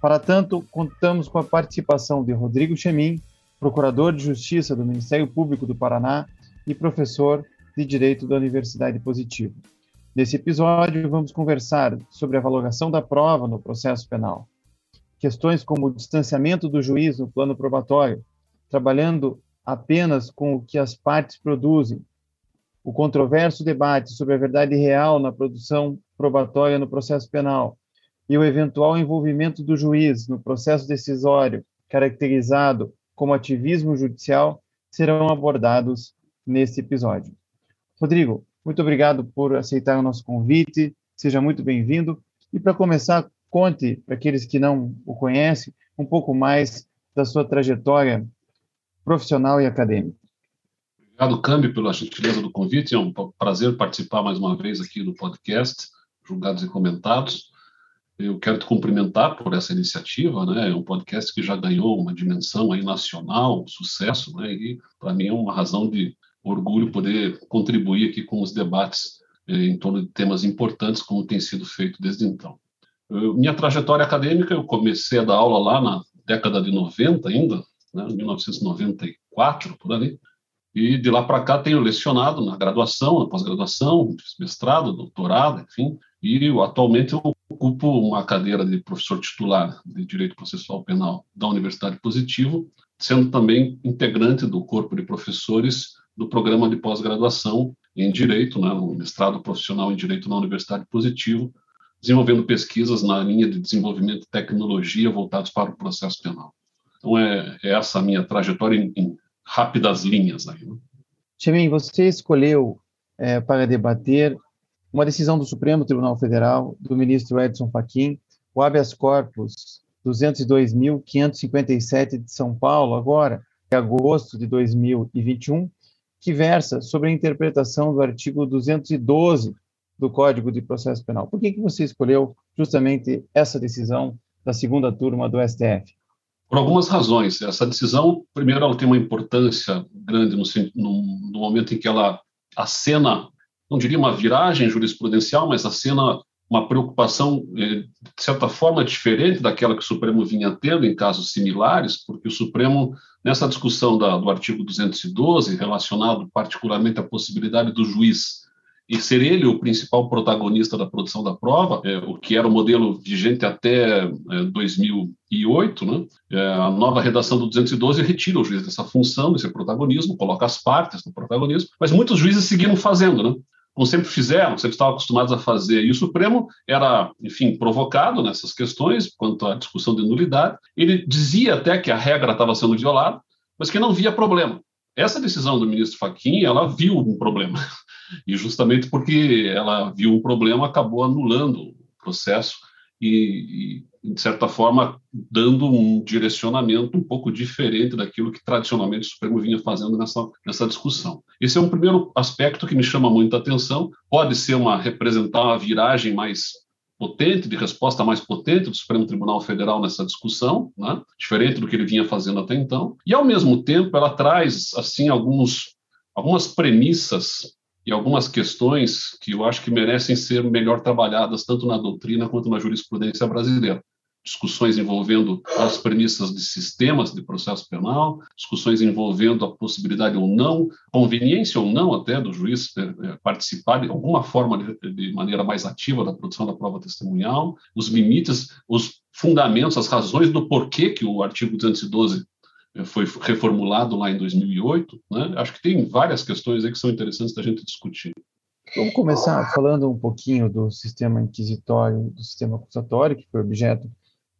Para tanto, contamos com a participação de Rodrigo Chemin, procurador de Justiça do Ministério Público do Paraná e professor de Direito da Universidade Positivo. Nesse episódio, vamos conversar sobre a avaliação da prova no processo penal. Questões como o distanciamento do juiz no plano probatório, trabalhando apenas com o que as partes produzem, o controverso debate sobre a verdade real na produção probatória no processo penal e o eventual envolvimento do juiz no processo decisório, caracterizado como ativismo judicial, serão abordados nesse episódio. Rodrigo, muito obrigado por aceitar o nosso convite, seja muito bem-vindo. E para começar, conte para aqueles que não o conhecem um pouco mais da sua trajetória profissional e acadêmico. Obrigado, Câmbio, pela gentileza do convite. É um prazer participar mais uma vez aqui do podcast Julgados e Comentados. Eu quero te cumprimentar por essa iniciativa, né? É um podcast que já ganhou uma dimensão aí nacional, um sucesso, né? E para mim é uma razão de orgulho poder contribuir aqui com os debates eh, em torno de temas importantes, como tem sido feito desde então. Eu, minha trajetória acadêmica, eu comecei a dar aula lá na década de 90 ainda, né, 1994, por ali. E de lá para cá tenho lecionado na graduação, na pós-graduação, mestrado, doutorado, enfim. E atualmente eu ocupo uma cadeira de professor titular de Direito Processual Penal da Universidade Positivo, sendo também integrante do corpo de professores do programa de pós-graduação em Direito, né, no mestrado profissional em Direito na Universidade Positivo, desenvolvendo pesquisas na linha de desenvolvimento de tecnologia voltados para o processo penal. Então, é, é essa a minha trajetória em, em rápidas linhas. Aí, né? você escolheu é, para debater uma decisão do Supremo Tribunal Federal, do ministro Edson Fachin, o habeas corpus 202.557 de São Paulo, agora, em agosto de 2021, que versa sobre a interpretação do artigo 212 do Código de Processo Penal. Por que, que você escolheu justamente essa decisão da segunda turma do STF? Por algumas razões. Essa decisão, primeiro, ela tem uma importância grande no, no, no momento em que ela acena, não diria uma viragem jurisprudencial, mas acena uma preocupação, eh, de certa forma, diferente daquela que o Supremo vinha tendo em casos similares, porque o Supremo, nessa discussão da, do artigo 212, relacionado particularmente à possibilidade do juiz e ser ele o principal protagonista da produção da prova, é, o que era o modelo vigente até é, 2008, né? É, a nova redação do 212 retira o juiz dessa função, desse protagonismo, coloca as partes no protagonismo, mas muitos juízes seguiram fazendo, né? Como sempre fizeram, sempre estavam acostumados a fazer. E o Supremo era, enfim, provocado nessas questões quanto à discussão de nulidade. Ele dizia até que a regra estava sendo violada, mas que não via problema. Essa decisão do ministro Fachin, ela viu um problema. E justamente porque ela viu um problema, acabou anulando o processo e, e, de certa forma, dando um direcionamento um pouco diferente daquilo que tradicionalmente o Supremo vinha fazendo nessa, nessa discussão. Esse é um primeiro aspecto que me chama muita atenção. Pode ser uma representar uma viragem mais potente, de resposta mais potente do Supremo Tribunal Federal nessa discussão, né? diferente do que ele vinha fazendo até então. E, ao mesmo tempo, ela traz assim alguns, algumas premissas e algumas questões que eu acho que merecem ser melhor trabalhadas tanto na doutrina quanto na jurisprudência brasileira. Discussões envolvendo as premissas de sistemas de processo penal, discussões envolvendo a possibilidade ou não, conveniência ou não até do juiz é, é, participar de alguma forma de maneira mais ativa da produção da prova testemunhal, os limites, os fundamentos, as razões do porquê que o artigo 212 foi reformulado lá em 2008. Né? Acho que tem várias questões aí que são interessantes da gente discutir. Vamos começar falando um pouquinho do sistema inquisitório, do sistema acusatório, que foi objeto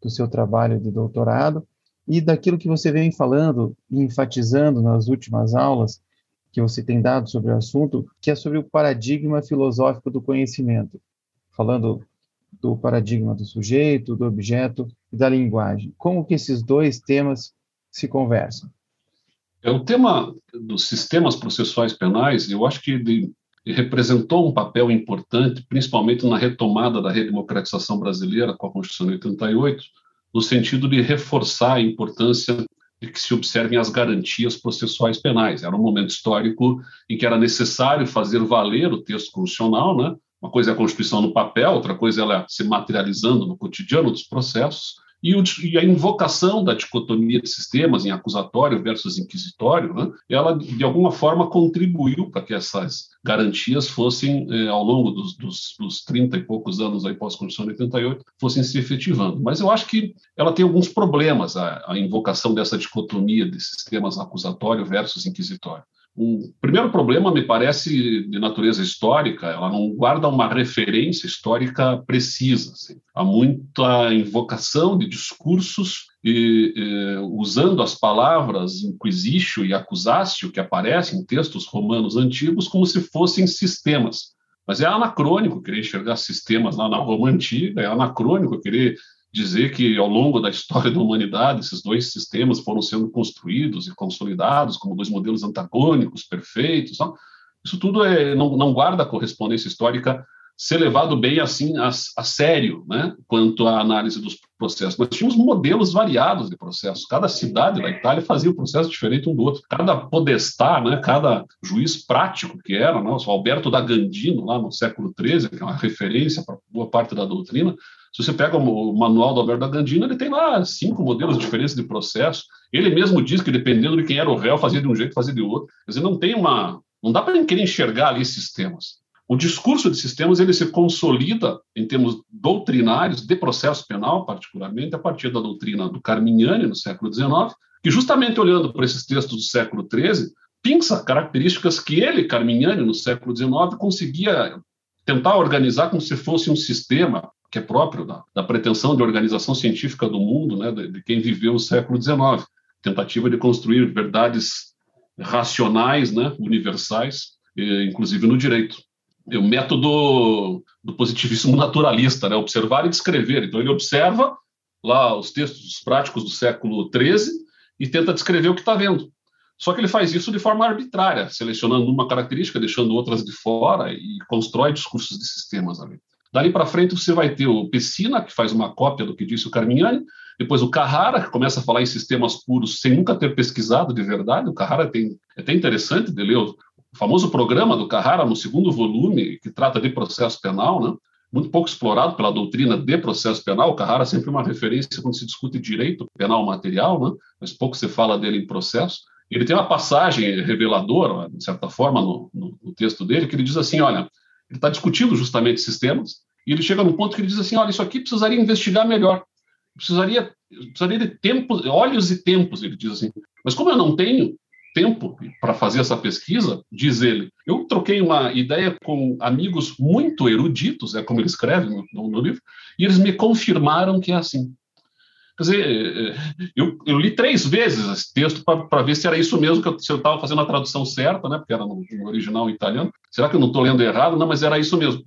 do seu trabalho de doutorado, e daquilo que você vem falando e enfatizando nas últimas aulas que você tem dado sobre o assunto, que é sobre o paradigma filosófico do conhecimento, falando do paradigma do sujeito, do objeto e da linguagem. Como que esses dois temas se conversam? É o tema dos sistemas processuais penais. Eu acho que ele representou um papel importante, principalmente na retomada da redemocratização brasileira com a Constituição de 88, no sentido de reforçar a importância de que se observem as garantias processuais penais. Era um momento histórico em que era necessário fazer valer o texto constitucional, né? Uma coisa é a Constituição no papel, outra coisa é ela se materializando no cotidiano dos processos, e, o, e, a invocação da dicotomia de sistemas em acusatório versus inquisitório, né, ela de alguma forma contribuiu para que essas garantias fossem, eh, ao longo dos, dos, dos 30 e poucos anos aí pós-Constituição de 88, fossem se efetivando. Mas eu acho que ela tem alguns problemas, a, a invocação dessa dicotomia de sistemas acusatório versus inquisitório. O primeiro problema, me parece, de natureza histórica, ela não guarda uma referência histórica precisa. Assim. Há muita invocação de discursos e, e, usando as palavras inquisitio e accusatio que aparecem em textos romanos antigos como se fossem sistemas. Mas é anacrônico querer enxergar sistemas lá na Roma antiga, é anacrônico querer dizer que ao longo da história da humanidade esses dois sistemas foram sendo construídos e consolidados como dois modelos antagônicos perfeitos. Não? Isso tudo é, não, não guarda correspondência histórica ser levado bem assim a, a, sério, né, quanto à análise dos processos. Nós tínhamos modelos variados de processos. Cada cidade da Itália fazia um processo diferente um do outro. Cada podestar, né, cada juiz prático que era, né, o Alberto da Gandino, lá no século XIII, que é uma referência para boa parte da doutrina, se você pega o manual do Alberto da Gandino, ele tem lá cinco modelos diferentes de processo. Ele mesmo diz que, dependendo de quem era o réu, fazia de um jeito, fazia de outro. Quer dizer, não tem uma. Não dá para querer enxergar ali sistemas. O discurso de sistemas ele se consolida em termos doutrinários de processo penal, particularmente a partir da doutrina do Carminiani no século XIX, que justamente olhando para esses textos do século XIII pinça características que ele, Carminiani, no século XIX, conseguia tentar organizar como se fosse um sistema que é próprio da, da pretensão de organização científica do mundo, né, de, de quem viveu o século XIX, tentativa de construir verdades racionais, né, universais, inclusive no direito o método do positivismo naturalista, né? observar e descrever. Então, ele observa lá os textos práticos do século XIII e tenta descrever o que está vendo. Só que ele faz isso de forma arbitrária, selecionando uma característica, deixando outras de fora e constrói discursos de sistemas ali. Dali para frente você vai ter o Pessina, que faz uma cópia do que disse o Carmignani, depois o Carrara, que começa a falar em sistemas puros sem nunca ter pesquisado de verdade. O Carrara tem, é até interessante de ler famoso programa do Carrara, no segundo volume, que trata de processo penal, né? muito pouco explorado pela doutrina de processo penal. O Carrara é sempre uma referência quando se discute direito penal material, né? mas pouco se fala dele em processo. Ele tem uma passagem reveladora, de certa forma, no, no, no texto dele, que ele diz assim: olha, ele está discutindo justamente sistemas, e ele chega num ponto que ele diz assim: olha, isso aqui precisaria investigar melhor, precisaria, precisaria de tempos, olhos e tempos, ele diz assim. Mas como eu não tenho, tempo para fazer essa pesquisa, diz ele, eu troquei uma ideia com amigos muito eruditos, é como ele escreve no, no, livro, e eles me confirmaram que é assim. Quer dizer, eu, eu li três vezes esse texto para ver se era isso mesmo, que eu, se eu estava fazendo a tradução certa, né, porque era no, no original italiano. Será que eu não estou lendo errado? Não, mas era isso mesmo.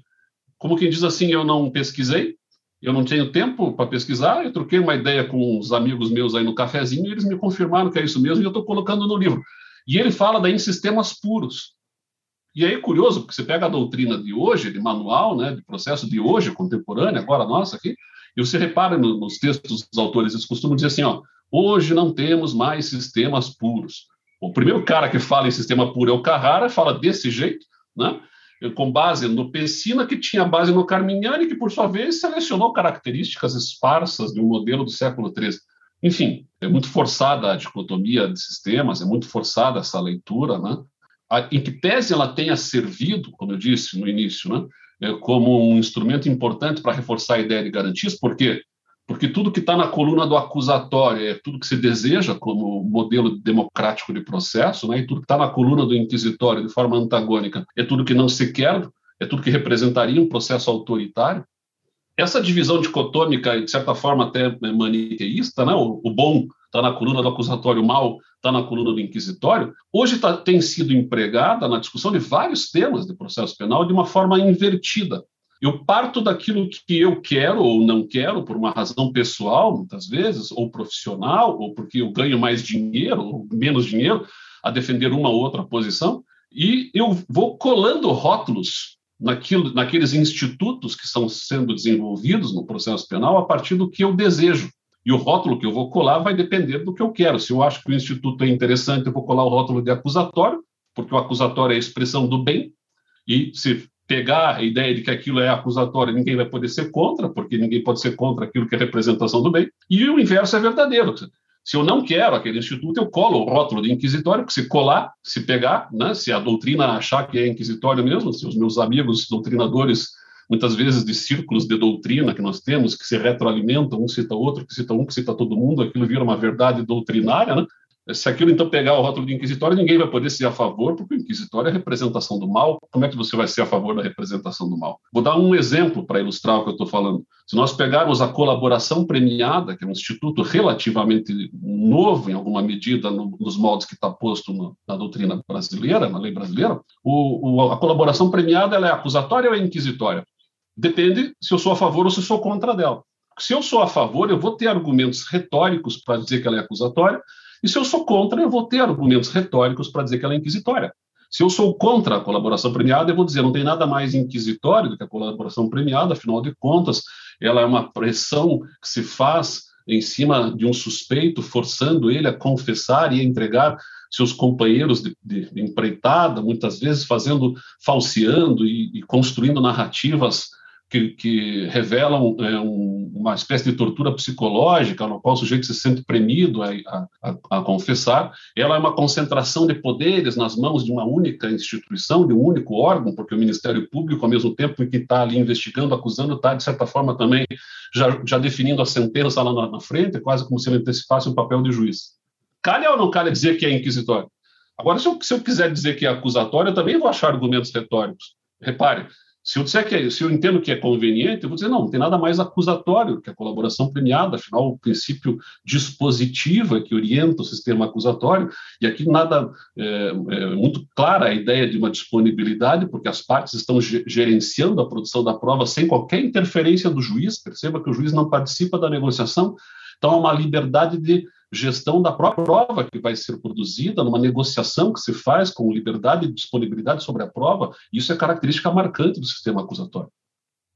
Como quem diz assim, eu não pesquisei, eu não tenho tempo para pesquisar, eu troquei uma ideia com uns amigos meus aí no cafezinho e eles me confirmaram que é isso mesmo e eu estou colocando no livro. E ele fala daí em sistemas puros. E aí é curioso, porque você pega a doutrina de hoje, de manual, né, de processo de hoje, contemporâneo, agora nossa aqui, e você repara no, nos textos dos autores, eles costumam dizer assim, ó, hoje não temos mais sistemas puros. O primeiro cara que fala em sistema puro é o Carrara, fala desse jeito, né? com base no Pessina, que tinha base no Carmignani, que, por sua vez, selecionou características esparsas de um modelo do século XIII. Enfim, é muito forçada a dicotomia de sistemas, é muito forçada essa leitura, né? em que pese ela tenha servido, como eu disse no início, né? É, como um instrumento importante para reforçar a ideia de garantias, por quê? Porque tudo que está na coluna do acusatório é tudo que se deseja como modelo democrático de processo, né? e tudo que está na coluna do inquisitório de forma antagônica é tudo que não se quer, é tudo que representaria um processo autoritário. Essa divisão dicotômica, de certa forma até maniqueísta, né? o, o bom está na coluna do acusatório, o mal está na coluna do inquisitório, hoje tá, tem sido empregada na discussão de vários temas de processo penal de uma forma invertida. Eu parto daquilo que eu quero ou não quero, por uma razão pessoal, muitas vezes, ou profissional, ou porque eu ganho mais dinheiro ou menos dinheiro a defender uma ou outra posição, e eu vou colando rótulos naquilo, naqueles institutos que estão sendo desenvolvidos no processo penal a partir do que eu desejo. E o rótulo que eu vou colar vai depender do que eu quero. Se eu acho que o instituto é interessante, eu vou colar o rótulo de acusatório, porque o acusatório é a expressão do bem, e se pegar a ideia de que aquilo é acusatório, ninguém vai poder ser contra, porque ninguém pode ser contra aquilo que é representação do bem, e o inverso é verdadeiro. Se eu não quero aquele instituto, eu colo o rótulo de inquisitório, porque se colar, se pegar, né, se a doutrina achar que é inquisitório mesmo, se os meus amigos doutrinadores, muitas vezes de círculos de doutrina que nós temos, que se retroalimentam, um cita outro, que cita um, que cita todo mundo, aquilo vira uma verdade doutrinária, né? Se aquilo então pegar o rótulo de inquisitório, ninguém vai poder ser a favor, porque o inquisitório é a representação do mal. Como é que você vai ser a favor da representação do mal? Vou dar um exemplo para ilustrar o que eu estou falando. Se nós pegarmos a colaboração premiada, que é um instituto relativamente novo, em alguma medida, no, nos moldes que está posto no, na doutrina brasileira, na lei brasileira, o, o, a colaboração premiada é acusatória ou é inquisitória? Depende se eu sou a favor ou se sou contra dela. Se eu sou a favor, eu vou ter argumentos retóricos para dizer que ela é acusatória, e se eu sou contra, eu vou ter argumentos retóricos para dizer que ela é inquisitória. Se eu sou contra a colaboração premiada, eu vou dizer não tem nada mais inquisitório do que a colaboração premiada, afinal de contas, ela é uma pressão que se faz em cima de um suspeito, forçando ele a confessar e a entregar seus companheiros de, de, empreitada, muitas vezes fazendo, falseando e, e construindo narrativas que, que revelam é, um, uma espécie de tortura psicológica, no qual o sujeito se sente premido a, a, a, confessar, ela é uma concentração de poderes nas mãos de uma única instituição, de um único órgão, porque o Ministério Público, ao mesmo tempo que está ali investigando, acusando, está, de certa forma, também já, já definindo a sentença lá na, na frente, quase como se ele antecipasse um papel de juiz. Calha ou não calha dizer que é inquisitório? Agora, se eu, se eu quiser dizer que é acusatório, eu também vou achar argumentos retóricos. Repare, se eu disser que é, se eu entendo que é conveniente, eu vou dizer não, não tem nada mais acusatório que a colaboração premiada, afinal o princípio dispositivo é que orienta o sistema acusatório e aqui nada é, é muito clara a ideia de uma disponibilidade, porque as partes estão gerenciando a produção da prova sem qualquer interferência do juiz. Perceba que o juiz não participa da negociação, então há uma liberdade de gestão da própria prova que vai ser produzida, numa negociação que se faz com liberdade e disponibilidade sobre a prova, isso é característica marcante do sistema acusatório.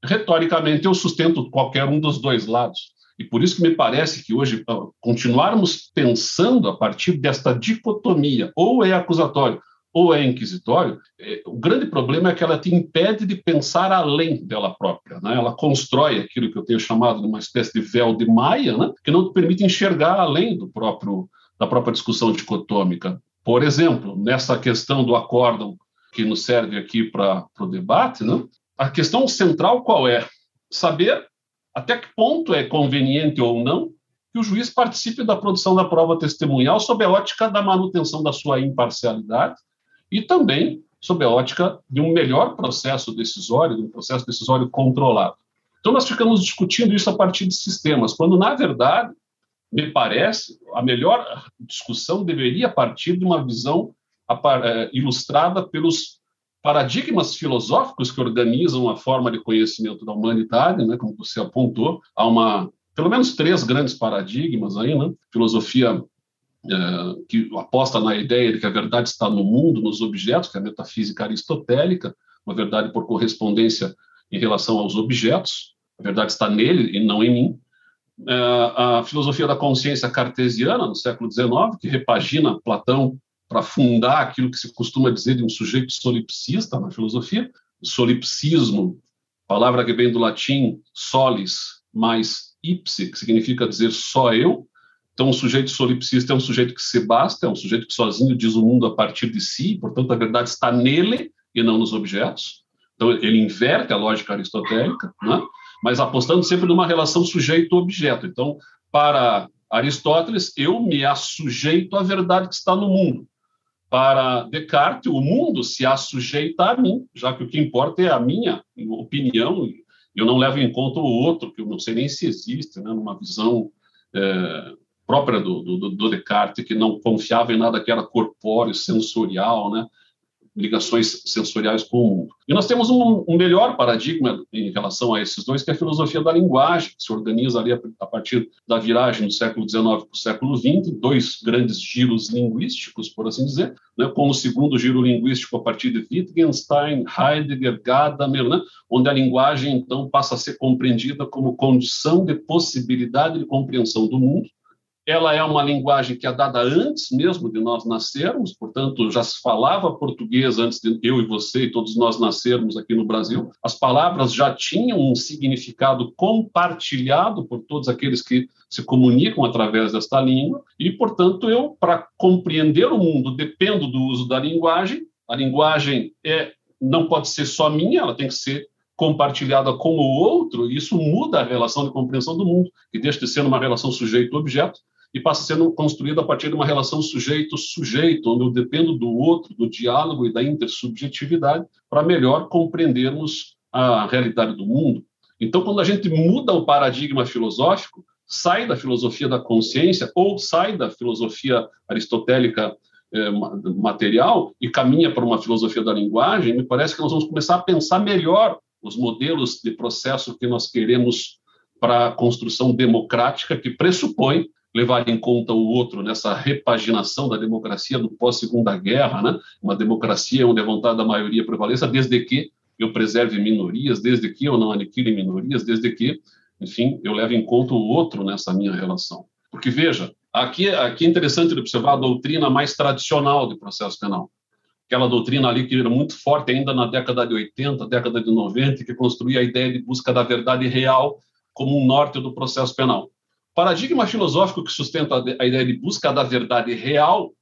Retoricamente, eu sustento qualquer um dos dois lados. E por isso que me parece que hoje continuarmos pensando a partir desta dicotomia, ou é acusatório ou é inquisitório, é, o grande problema é que ela te impede de pensar além dela própria. Né? Ela constrói aquilo que eu tenho chamado de uma espécie de véu de Maia, né? que não te permite enxergar além do próprio da própria discussão dicotômica. Por exemplo, nessa questão do acórdão que nos serve aqui para o debate, né? a questão central qual é? Saber até que ponto é conveniente ou não que o juiz participe da produção da prova testemunhal sob a ótica da manutenção da sua imparcialidade e também sob a ótica de um melhor processo decisório, de um processo decisório controlado. Então, nós ficamos discutindo isso a partir de sistemas, quando, na verdade, me parece, a melhor discussão deveria partir de uma visão eh, ilustrada pelos paradigmas filosóficos que organizam a forma de conhecimento da humanidade, né, como você apontou, há uma, pelo menos três grandes paradigmas aí, né? Filosofia é, que aposta na ideia de que a verdade está no mundo, nos objetos, que é a metafísica aristotélica, uma verdade por correspondência em relação aos objetos, a verdade está nele e não em mim. É, a filosofia da consciência cartesiana, no século XIX, que repagina Platão para fundar aquilo que se costuma dizer de um sujeito solipsista na filosofia, solipsismo, palavra que vem do latim solis mais ipse, que significa dizer só eu, então, o sujeito solipsista é um sujeito que se basta, é um sujeito que sozinho diz o mundo a partir de si, portanto, a verdade está nele e não nos objetos. Então, ele inverte a lógica aristotélica, né? mas apostando sempre numa relação sujeito-objeto. Então, para Aristóteles, eu me assujeito à verdade que está no mundo. Para Descartes, o mundo se assujeita a mim, já que o que importa é a minha opinião, eu não levo em conta o outro, que eu não sei nem se existe, né? numa visão é, própria do, do, do, Descartes, que não confiava em nada que era corpóreo, sensorial, né? ligações sensoriais com o mundo. E nós temos um, um, melhor paradigma em relação a esses dois, que é a filosofia da linguagem, que se organiza ali a, a partir da viragem do século XIX para o século XX, dois grandes giros linguísticos, por assim dizer, né, com o segundo giro linguístico a partir de Wittgenstein, Heidegger, Gadamer, né, onde a linguagem, então, passa a ser compreendida como condição de possibilidade de compreensão do mundo, ela é uma linguagem que é dada antes mesmo de nós nascermos, portanto, já se falava português antes de eu e você e todos nós nascermos aqui no Brasil. As palavras já tinham um significado compartilhado por todos aqueles que se comunicam através desta língua, e, portanto, eu, para compreender o mundo, dependo do uso da linguagem. A linguagem é, não pode ser só minha, ela tem que ser compartilhada com o outro, e isso muda a relação de compreensão do mundo, que deixa de ser uma relação sujeito-objeto e passa sendo construída a partir de uma relação sujeito-sujeito, onde eu dependo do outro, do diálogo e da intersubjetividade, para melhor compreendermos a realidade do mundo. Então, quando a gente muda o paradigma filosófico, sai da filosofia da consciência ou sai da filosofia aristotélica eh, material e caminha para uma filosofia da linguagem, me parece que nós vamos começar a pensar melhor os modelos de processo que nós queremos para a construção democrática que pressupõe levar em conta o outro nessa repaginação da democracia do pós-segunda guerra, né? uma democracia onde a vontade da maioria prevaleça, desde que eu preserve minorias, desde que eu não aniquile minorias, desde que, enfim, eu leve em conta o outro nessa minha relação. Porque, veja, aqui, aqui é interessante observar a doutrina mais tradicional de processo penal. Aquela doutrina ali que era muito forte ainda na década de 80, década de 90, que construía a ideia de busca da verdade real como um norte do processo penal paradigma filosófico que sustenta a ideia de busca da verdade real,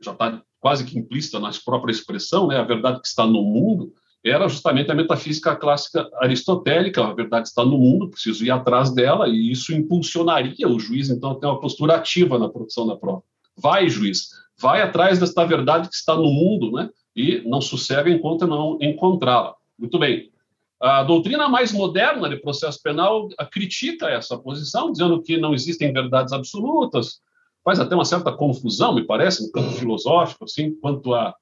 já está quase que implícita na própria expressão, né, a verdade que está no mundo, era justamente a metafísica clássica aristotélica, a verdade está no mundo, preciso ir atrás dela, e isso impulsionaria o juiz, então, a ter uma postura ativa na produção da prova. Vai, juiz, vai atrás desta verdade que está no mundo, né, e não sossega enquanto não encontrá-la. Muito bem. A doutrina mais moderna de processo penal critica essa posição, dizendo que não existem verdades absolutas, faz até uma certa confusão, me parece, no campo filosófico, assim, quanto a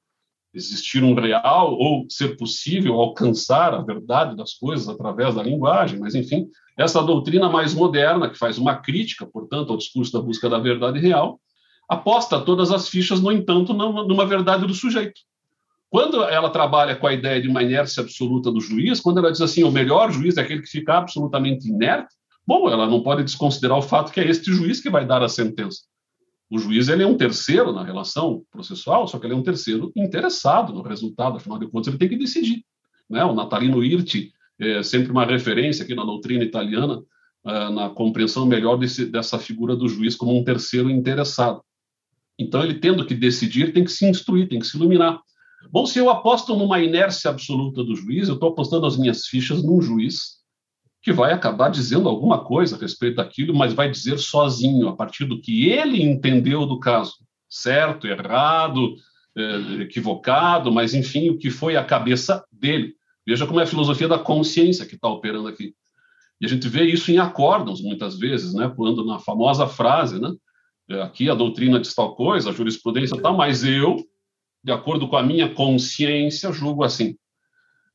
existir um real ou ser possível alcançar a verdade das coisas através da linguagem, mas enfim, essa doutrina mais moderna, que faz uma crítica, portanto, ao discurso da busca da verdade real, aposta todas as fichas, no entanto, numa verdade do sujeito. Quando ela trabalha com a ideia de uma inércia absoluta do juiz, quando ela diz assim, o melhor juiz é aquele que fica absolutamente inerte, bom, ela não pode desconsiderar o fato que é este juiz que vai dar a sentença. O juiz ele é um terceiro na relação processual, só que ele é um terceiro interessado no resultado, afinal de contas ele tem que decidir. Né? O Natalino Irti é sempre uma referência aqui na doutrina italiana, ah, na compreensão melhor desse, dessa figura do juiz como um terceiro interessado. Então ele tendo que decidir tem que se instruir, tem que se iluminar. Bom, se eu aposto numa inércia absoluta do juiz, eu estou apostando as minhas fichas num juiz que vai acabar dizendo alguma coisa a respeito daquilo, mas vai dizer sozinho, a partir do que ele entendeu do caso. Certo, errado, é, equivocado, mas enfim, o que foi a cabeça dele. Veja como é a filosofia da consciência que está operando aqui. E a gente vê isso em acórdãos, muitas vezes, né? quando na famosa frase, né? Aqui a doutrina diz tal coisa, a jurisprudência tal, mas eu de acordo com a minha consciência, julgo assim.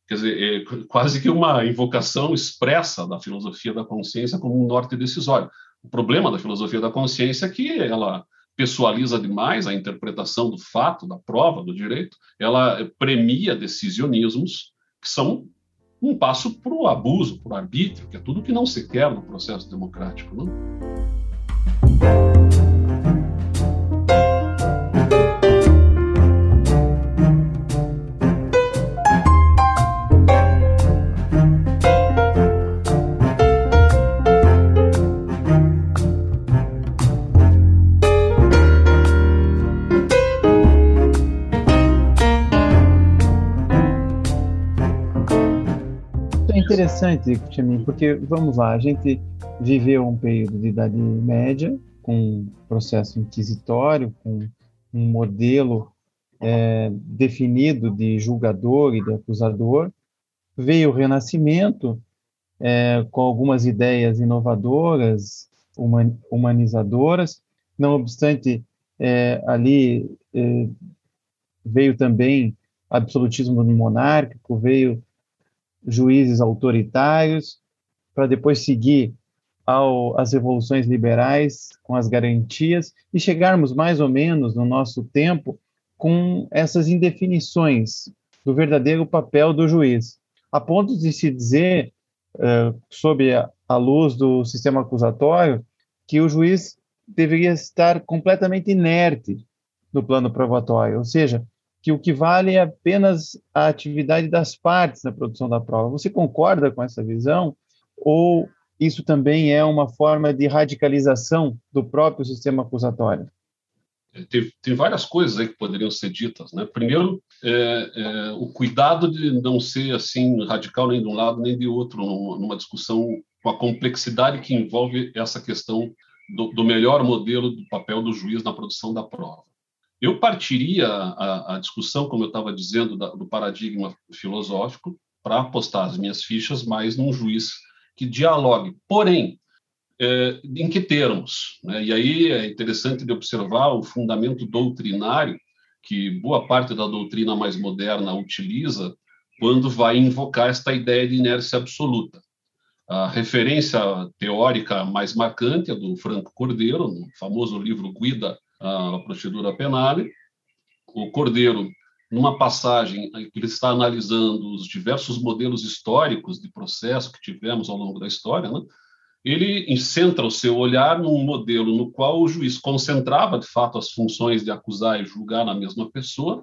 Quer dizer, é quase que uma invocação expressa da filosofia da consciência como um norte decisório. O problema da filosofia da consciência é que ela pessoaliza demais a interpretação do fato, da prova, do direito, ela premia decisionismos que são um passo para o abuso, para o arbítrio, que é tudo que não se quer no processo democrático. Não? Interessante, Chamin, porque, vamos lá, a gente viveu um período de Idade Média, com um processo inquisitório, com um modelo é, definido de julgador e de acusador. Veio o Renascimento, é, com algumas ideias inovadoras, humanizadoras, não obstante, é, ali é, veio também absolutismo monárquico, veio juízes autoritários, para depois seguir ao, as revoluções liberais com as garantias e chegarmos mais ou menos no nosso tempo com essas indefinições do verdadeiro papel do juiz, a ponto de se dizer, uh, sob a, a luz do sistema acusatório, que o juiz deveria estar completamente inerte no plano probatório, ou seja, que o que vale é apenas a atividade das partes na produção da prova. Você concorda com essa visão? Ou isso também é uma forma de radicalização do próprio sistema acusatório? Tem, tem várias coisas aí que poderiam ser ditas. Né? Primeiro, é, é, o cuidado de não ser assim radical nem de um lado nem de outro numa discussão com a complexidade que envolve essa questão do, do melhor modelo do papel do juiz na produção da prova. Eu partiria a, a discussão, como eu estava dizendo, da, do paradigma filosófico para apostar as minhas fichas mais num juiz que dialogue. Porém, é, em que termos? Né? E aí é interessante de observar o fundamento doutrinário que boa parte da doutrina mais moderna utiliza quando vai invocar esta ideia de inércia absoluta. A referência teórica mais marcante é do Franco Cordeiro, no famoso livro Guida à Procedura Penal. O Cordeiro, numa passagem que ele está analisando os diversos modelos históricos de processo que tivemos ao longo da história, né? ele centra o seu olhar num modelo no qual o juiz concentrava, de fato, as funções de acusar e julgar na mesma pessoa,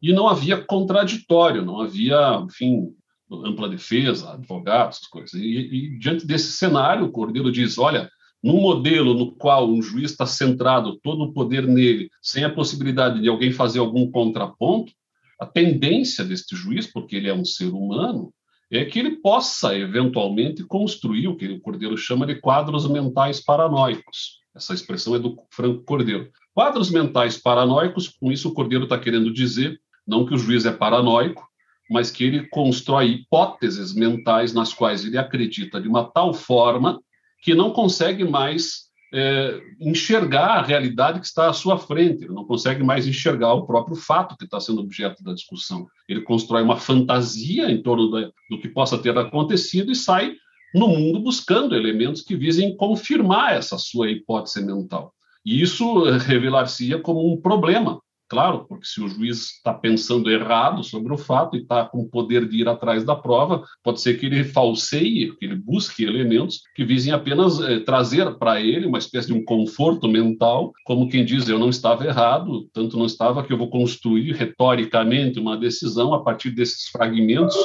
e não havia contraditório, não havia, enfim, ampla defesa, advogados, coisas. E, e, diante desse cenário, o Cordeiro diz: olha, num modelo no qual um juiz está centrado todo o poder nele, sem a possibilidade de alguém fazer algum contraponto, a tendência deste juiz, porque ele é um ser humano, é que ele possa eventualmente construir o que o Cordeiro chama de quadros mentais paranoicos. Essa expressão é do Franco Cordeiro. Quadros mentais paranoicos, com isso o Cordeiro está querendo dizer não que o juiz é paranoico, mas que ele constrói hipóteses mentais nas quais ele acredita de uma tal forma que não consegue mais é, enxergar a realidade que está à sua frente, ele não consegue mais enxergar o próprio fato que está sendo objeto da discussão. Ele constrói uma fantasia em torno da, do que possa ter acontecido e sai no mundo buscando elementos que visem confirmar essa sua hipótese mental. E isso revelar-se-ia como um problema, Claro, porque se o juiz está pensando errado sobre o fato e está com o poder de ir atrás da prova, pode ser que ele falseie, que ele busque elementos que visem apenas eh, trazer para ele uma espécie de um conforto mental, como quem diz: eu não estava errado, tanto não estava que eu vou construir retoricamente uma decisão a partir desses fragmentos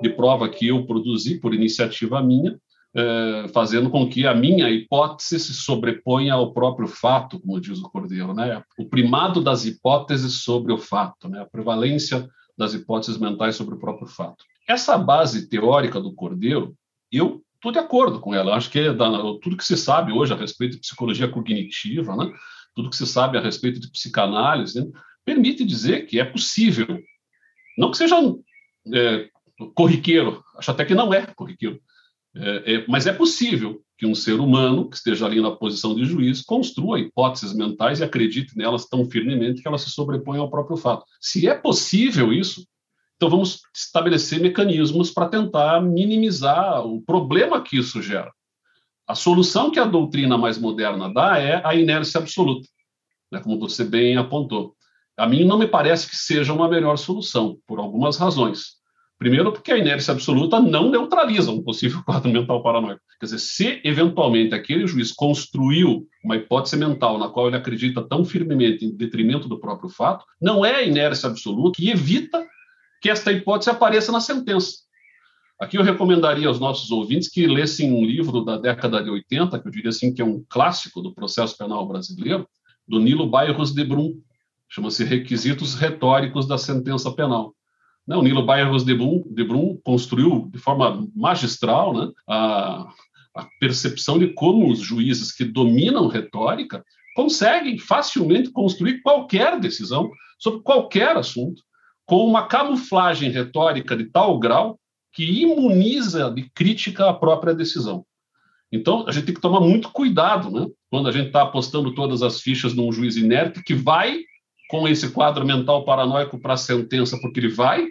de prova que eu produzi por iniciativa minha, é, fazendo com que a minha hipótese se sobreponha ao próprio fato, como diz o Cordeiro, né? O primado das hipóteses sobre o fato, né? A prevalência das hipóteses mentais sobre o próprio fato. Essa base teórica do Cordeiro, eu estou de acordo com ela. Acho que é da, tudo que se sabe hoje a respeito de psicologia cognitiva, né? Tudo que se sabe a respeito de psicanálise, né? permite dizer que é possível, não que seja é, corriqueiro, acho até que não é corriqueiro, é, é, mas é possível que um ser humano que esteja ali na posição de juiz construa hipóteses mentais e acredite nelas tão firmemente que elas se sobrepõem ao próprio fato. Se é possível isso, então vamos estabelecer mecanismos para tentar minimizar o problema que isso gera. A solução que a doutrina mais moderna dá é a inércia absoluta, né, como você bem apontou. A mim não me parece que seja uma melhor solução, por algumas razões. Primeiro, porque a inércia absoluta não neutraliza um possível quadro mental paranoico. Quer dizer, se eventualmente aquele juiz construiu uma hipótese mental na qual ele acredita tão firmemente em detrimento do próprio fato, não é a inércia absoluta que evita que esta hipótese apareça na sentença. Aqui eu recomendaria aos nossos ouvintes que lessem um livro da década de 80, que eu diria assim que é um clássico do processo penal brasileiro, do Nilo Bairros de Brum, chama-se Requisitos Retóricos da Sentença Penal. Né? O Nilo Bairros de Brum, de Brum construiu de forma magistral né, a, a percepção de como os juízes que dominam retórica conseguem facilmente construir qualquer decisão sobre qualquer assunto com uma camuflagem retórica de tal grau que imuniza de crítica a própria decisão. Então, a gente tem que tomar muito cuidado né, quando a gente está apostando todas as fichas num juiz inerte que vai com esse quadro mental paranoico para a sentença, porque ele vai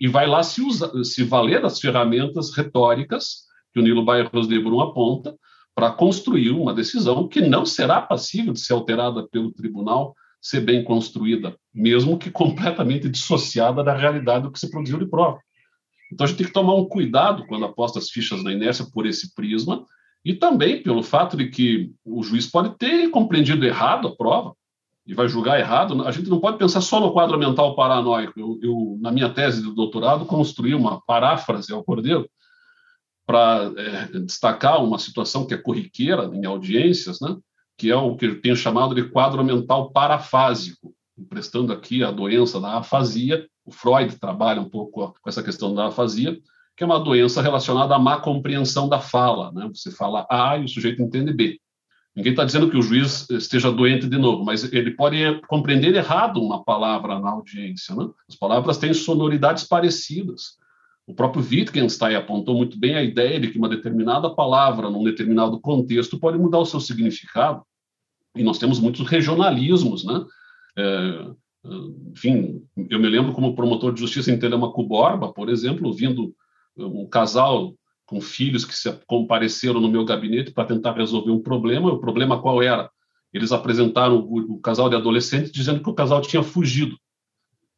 e vai lá se, usa, se valer das ferramentas retóricas que o Nilo Bairros de Brum aponta para construir uma decisão que não será passível de ser alterada pelo tribunal, ser bem construída, mesmo que completamente dissociada da realidade do que se produziu de prova. Então a gente tem que tomar um cuidado quando aposta as fichas na inércia por esse prisma e também pelo fato de que o juiz pode ter compreendido errado a prova e vai julgar errado. A gente não pode pensar só no quadro mental paranoico. Eu, eu na minha tese de doutorado, construí uma paráfrase ao Cordeiro para é, destacar uma situação que é corriqueira em audiências, né? que é o que eu tenho chamado de quadro mental parafásico, emprestando aqui a doença da afasia. O Freud trabalha um pouco com essa questão da afasia, que é uma doença relacionada à má compreensão da fala. Né? Você fala A e o sujeito entende B. Ninguém está dizendo que o juiz esteja doente de novo, mas ele pode compreender errado uma palavra na audiência. Né? As palavras têm sonoridades parecidas. O próprio Wittgenstein apontou muito bem a ideia de que uma determinada palavra, num determinado contexto, pode mudar o seu significado. E nós temos muitos regionalismos, né? É, enfim, eu me lembro como promotor de justiça em Telemaco Borba, por exemplo, vindo um casal com filhos que se compareceram no meu gabinete para tentar resolver um problema. O problema qual era? Eles apresentaram o, o casal de adolescentes dizendo que o casal tinha fugido.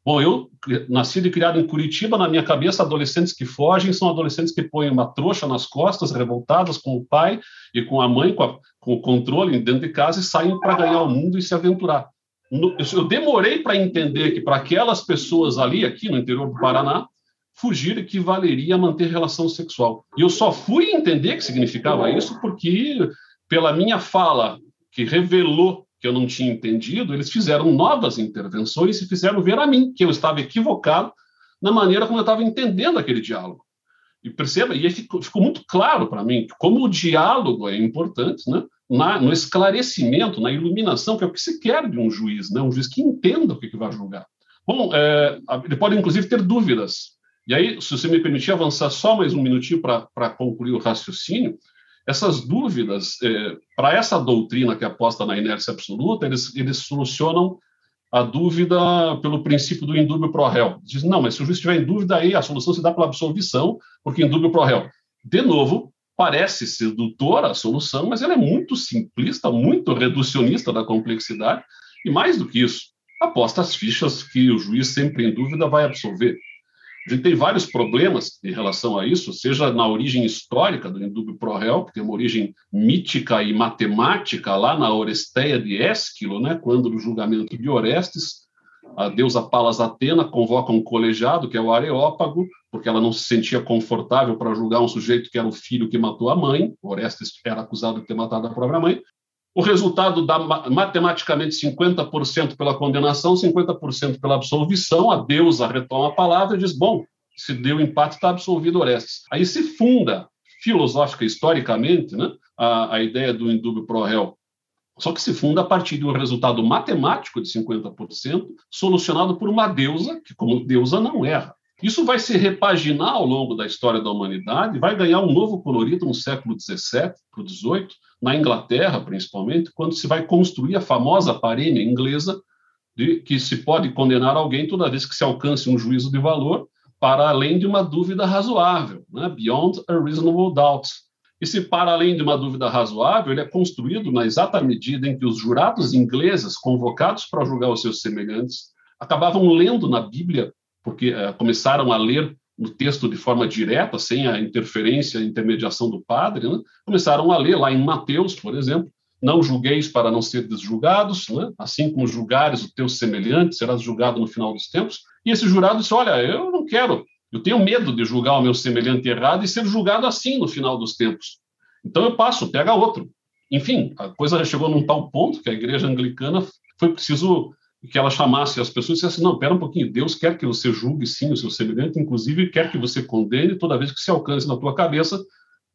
Bom, eu, nascido e criado em Curitiba, na minha cabeça, adolescentes que fogem são adolescentes que põem uma trouxa nas costas, revoltadas com o pai e com a mãe, com, a, com o controle dentro de casa e saem para ganhar o mundo e se aventurar. Eu demorei para entender que para aquelas pessoas ali, aqui no interior do Paraná, fugir equivaleria a manter relação sexual. E eu só fui entender que significava isso porque, pela minha fala, que revelou que eu não tinha entendido, eles fizeram novas intervenções e fizeram ver a mim que eu estava equivocado na maneira como eu estava entendendo aquele diálogo. E perceba, e ficou, ficou muito claro para mim como o diálogo é importante, né? Na, no esclarecimento, na iluminação, que é o que se quer de um juiz, né? um juiz que entenda o que, que vai julgar. Bom, é, ele pode inclusive ter dúvidas. E aí, se você me permitir avançar só mais um minutinho para concluir o raciocínio, essas dúvidas, é, para essa doutrina que aposta na inércia absoluta, eles, eles solucionam a dúvida pelo princípio do indúbio pro réu. Diz, não, mas se o juiz estiver em dúvida, aí a solução se dá pela absolvição, porque indúbio pro réu. De novo, parece sedutora a solução, mas ela é muito simplista, muito reducionista da complexidade, e mais do que isso, aposta as fichas que o juiz sempre em dúvida vai absolver. A gente tem vários problemas em relação a isso, seja na origem histórica do indúbio pro réu, que tem uma origem mítica e matemática lá na Oresteia de Ésquilo, né, quando no julgamento de Orestes, a deusa Palas Atena convoca um colegiado, que é o Areópago, porque ela não se sentia confortável para julgar um sujeito que era o filho que matou a mãe, Orestes era acusado de ter matado a própria mãe, o resultado dá matematicamente 50% pela condenação, 50% pela absolvição. A deusa retoma a palavra e diz: bom, se deu empate, está absolvido Orestes. Aí se funda, filosófica historicamente, né, a, a ideia do indúbio pro réu. Só que se funda a partir de um resultado matemático de 50%, solucionado por uma deusa, que, como deusa, não erra. Isso vai se repaginar ao longo da história da humanidade, vai ganhar um novo colorido no século XVII o XVIII, na Inglaterra, principalmente, quando se vai construir a famosa parêmia inglesa de que se pode condenar alguém toda vez que se alcance um juízo de valor para além de uma dúvida razoável, né? beyond a reasonable doubt. Esse para além de uma dúvida razoável, ele é construído na exata medida em que os jurados ingleses, convocados para julgar os seus semelhantes, acabavam lendo na Bíblia porque uh, começaram a ler o texto de forma direta, sem a interferência e intermediação do padre, né? começaram a ler lá em Mateus, por exemplo, não julgueis para não ser desjulgados, né? assim como julgares o teu semelhante, serás julgado no final dos tempos. E esse jurado disse, olha, eu não quero, eu tenho medo de julgar o meu semelhante errado e ser julgado assim no final dos tempos. Então eu passo, pega outro. Enfim, a coisa chegou num tal ponto que a igreja anglicana foi preciso que ela chamasse as pessoas e dissesse não, espera um pouquinho, Deus quer que você julgue sim o seu semelhante, inclusive quer que você condene toda vez que se alcance na tua cabeça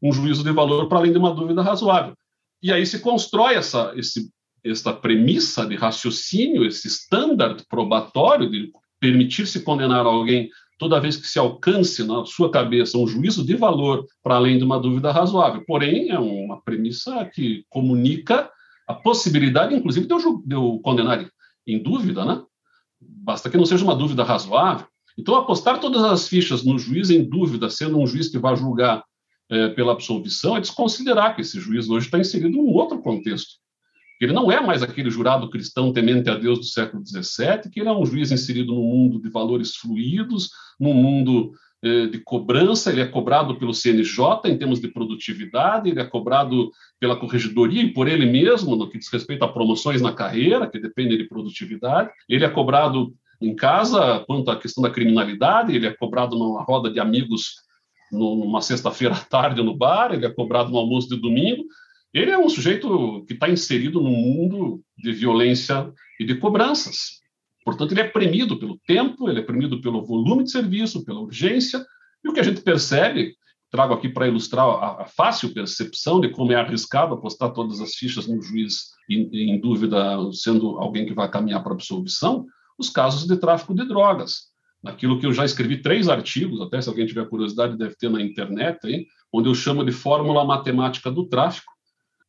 um juízo de valor para além de uma dúvida razoável. E aí se constrói essa, esse, essa premissa de raciocínio, esse standard probatório de permitir-se condenar alguém toda vez que se alcance na sua cabeça um juízo de valor para além de uma dúvida razoável. Porém, é uma premissa que comunica a possibilidade, inclusive, de eu, de eu condenar em dúvida, né? basta que não seja uma dúvida razoável. Então, apostar todas as fichas no juiz em dúvida, sendo um juiz que vai julgar é, pela absolvição, é desconsiderar que esse juiz hoje está inserido num outro contexto. Ele não é mais aquele jurado cristão temente a Deus do século XVII, que ele é um juiz inserido num mundo de valores fluidos, num mundo de cobrança, ele é cobrado pelo CNJ em termos de produtividade, ele é cobrado pela corregedoria e por ele mesmo, no que diz respeito a promoções na carreira, que dependem de produtividade, ele é cobrado em casa quanto à questão da criminalidade, ele é cobrado numa roda de amigos numa sexta-feira à tarde no bar, ele é cobrado no almoço de domingo, ele é um sujeito que está inserido num mundo de violência e de cobranças. Portanto, ele é premido pelo tempo, ele é premido pelo volume de serviço, pela urgência, e o que a gente percebe, trago aqui para ilustrar a, a, fácil percepção de como é arriscado apostar todas as fichas no juiz em, em dúvida, sendo alguém que vai caminhar para absolvição, os casos de tráfico de drogas. Naquilo que eu já escrevi três artigos, até se alguém tiver curiosidade, deve ter na internet, aí, onde eu chamo de fórmula matemática do tráfico,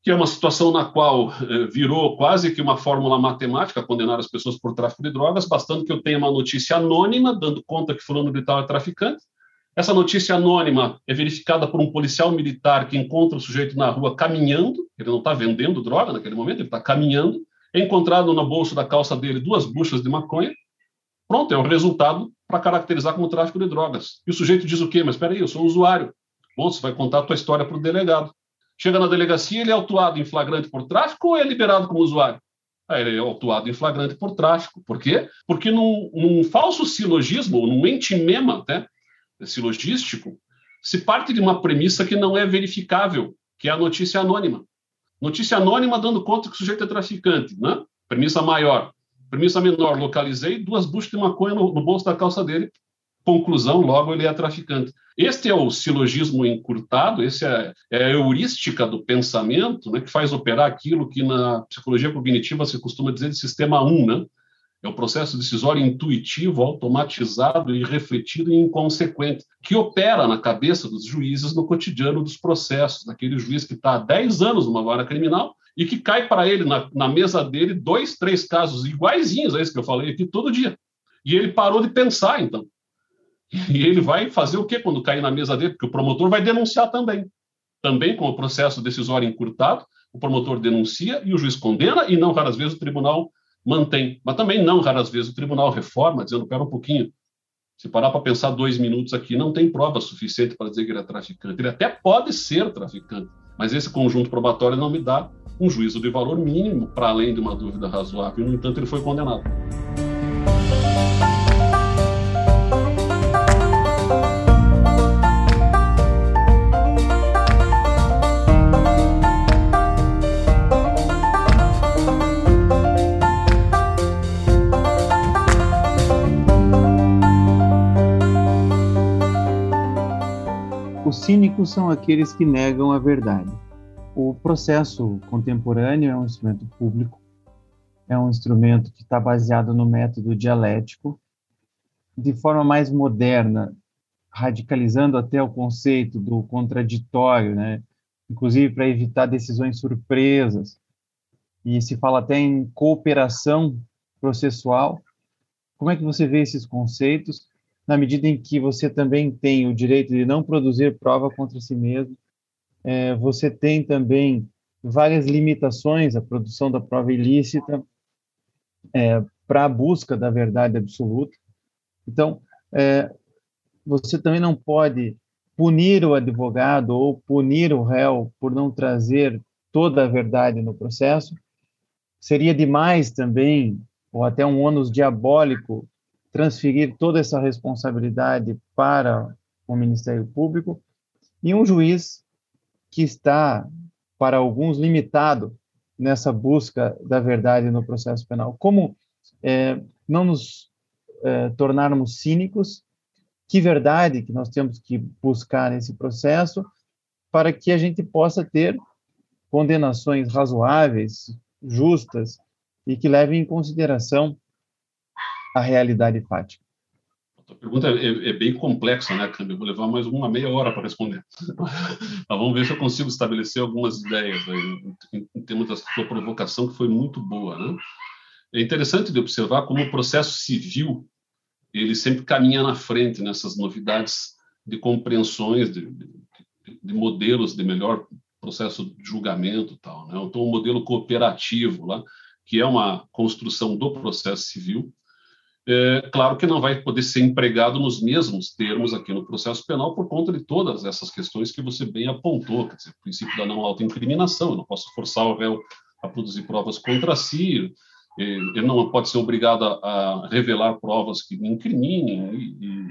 que é uma situação na qual eh, virou quase que uma fórmula matemática condenar as pessoas por tráfico de drogas, bastando que eu tenha uma notícia anônima dando conta que fulano de tal é traficante. Essa notícia anônima é verificada por um policial militar que encontra o sujeito na rua caminhando, ele não está vendendo droga naquele momento, ele está caminhando, é encontrado no bolso da calça dele duas buchas de maconha, pronto, é o resultado para caracterizar como tráfico de drogas. E o sujeito diz o quê? Mas espera aí, eu sou usuário. Bom, você vai contar a tua história para o delegado. Chega na delegacia, ele é autuado em flagrante por tráfico ou é liberado como usuário? Aí ele é autuado em flagrante por tráfico. Por quê? Porque num, num falso silogismo, num entimema até, silogístico, se parte de uma premissa que não é verificável, que é a notícia anônima. Notícia anônima dando conta que o sujeito é traficante, né? Premissa maior. Premissa menor, localizei duas buchas de maconha no, no bolso da calça dele. Conclusão, logo ele é traficante. Este é o silogismo encurtado, esse é, é a heurística do pensamento, né, que faz operar aquilo que na psicologia cognitiva se costuma dizer de sistema 1, né? É o processo decisório intuitivo, automatizado e refletido e inconsequente, que opera na cabeça dos juízes no cotidiano dos processos, daquele juiz que está há 10 anos numa vara criminal e que cai para ele, na, na, mesa dele, dois, três casos iguaizinhos a esse que eu falei aqui todo dia. E ele parou de pensar, então. E ele vai fazer o quê quando cair na mesa dele? Porque o promotor vai denunciar também. Também com o processo decisório encurtado, o promotor denuncia e o juiz condena, e não raras vezes o tribunal mantém. Mas também não raras vezes o tribunal reforma, dizendo: pera um pouquinho, se parar para pensar dois minutos aqui, não tem prova suficiente para dizer que ele é traficante. Ele até pode ser traficante, mas esse conjunto probatório não me dá um juízo de valor mínimo para além de uma dúvida razoável. No entanto, ele foi condenado. Cínicos são aqueles que negam a verdade. O processo contemporâneo é um instrumento público, é um instrumento que está baseado no método dialético, de forma mais moderna, radicalizando até o conceito do contraditório, né? inclusive para evitar decisões surpresas. E se fala até em cooperação processual. Como é que você vê esses conceitos na medida em que você também tem o direito de não produzir prova contra si mesmo, é, você tem também várias limitações à produção da prova ilícita é, para a busca da verdade absoluta. Então, é, você também não pode punir o advogado ou punir o réu por não trazer toda a verdade no processo. Seria demais também, ou até um ônus diabólico, transferir toda essa responsabilidade para o Ministério Público e um juiz que está, para alguns, limitado nessa busca da verdade no processo penal. Como é, não nos é, tornarmos cínicos? Que verdade que nós temos que buscar nesse processo para que a gente possa ter condenações razoáveis, justas e que levem em consideração a realidade fática? A pergunta é, é, bem complexa, né, Câmbio? Vou levar mais uma meia hora para responder. Mas vamos ver se eu consigo estabelecer algumas ideias aí, em, em termos da sua provocação, que foi muito boa. Né? é interessante de observar como o processo civil ele sempre caminha na frente nessas novidades de compreensões de, de, de modelos de melhor processo de julgamento tal né? então o modelo cooperativo lá que é uma construção do processo civil é, claro que não vai poder ser empregado nos mesmos termos aqui no processo penal por conta de todas essas questões que você bem apontou, quer dizer, o princípio da não autoincriminação, eu não posso forçar o réu a produzir provas contra si, ele não pode ser obrigado a, revelar provas que me incriminem, e,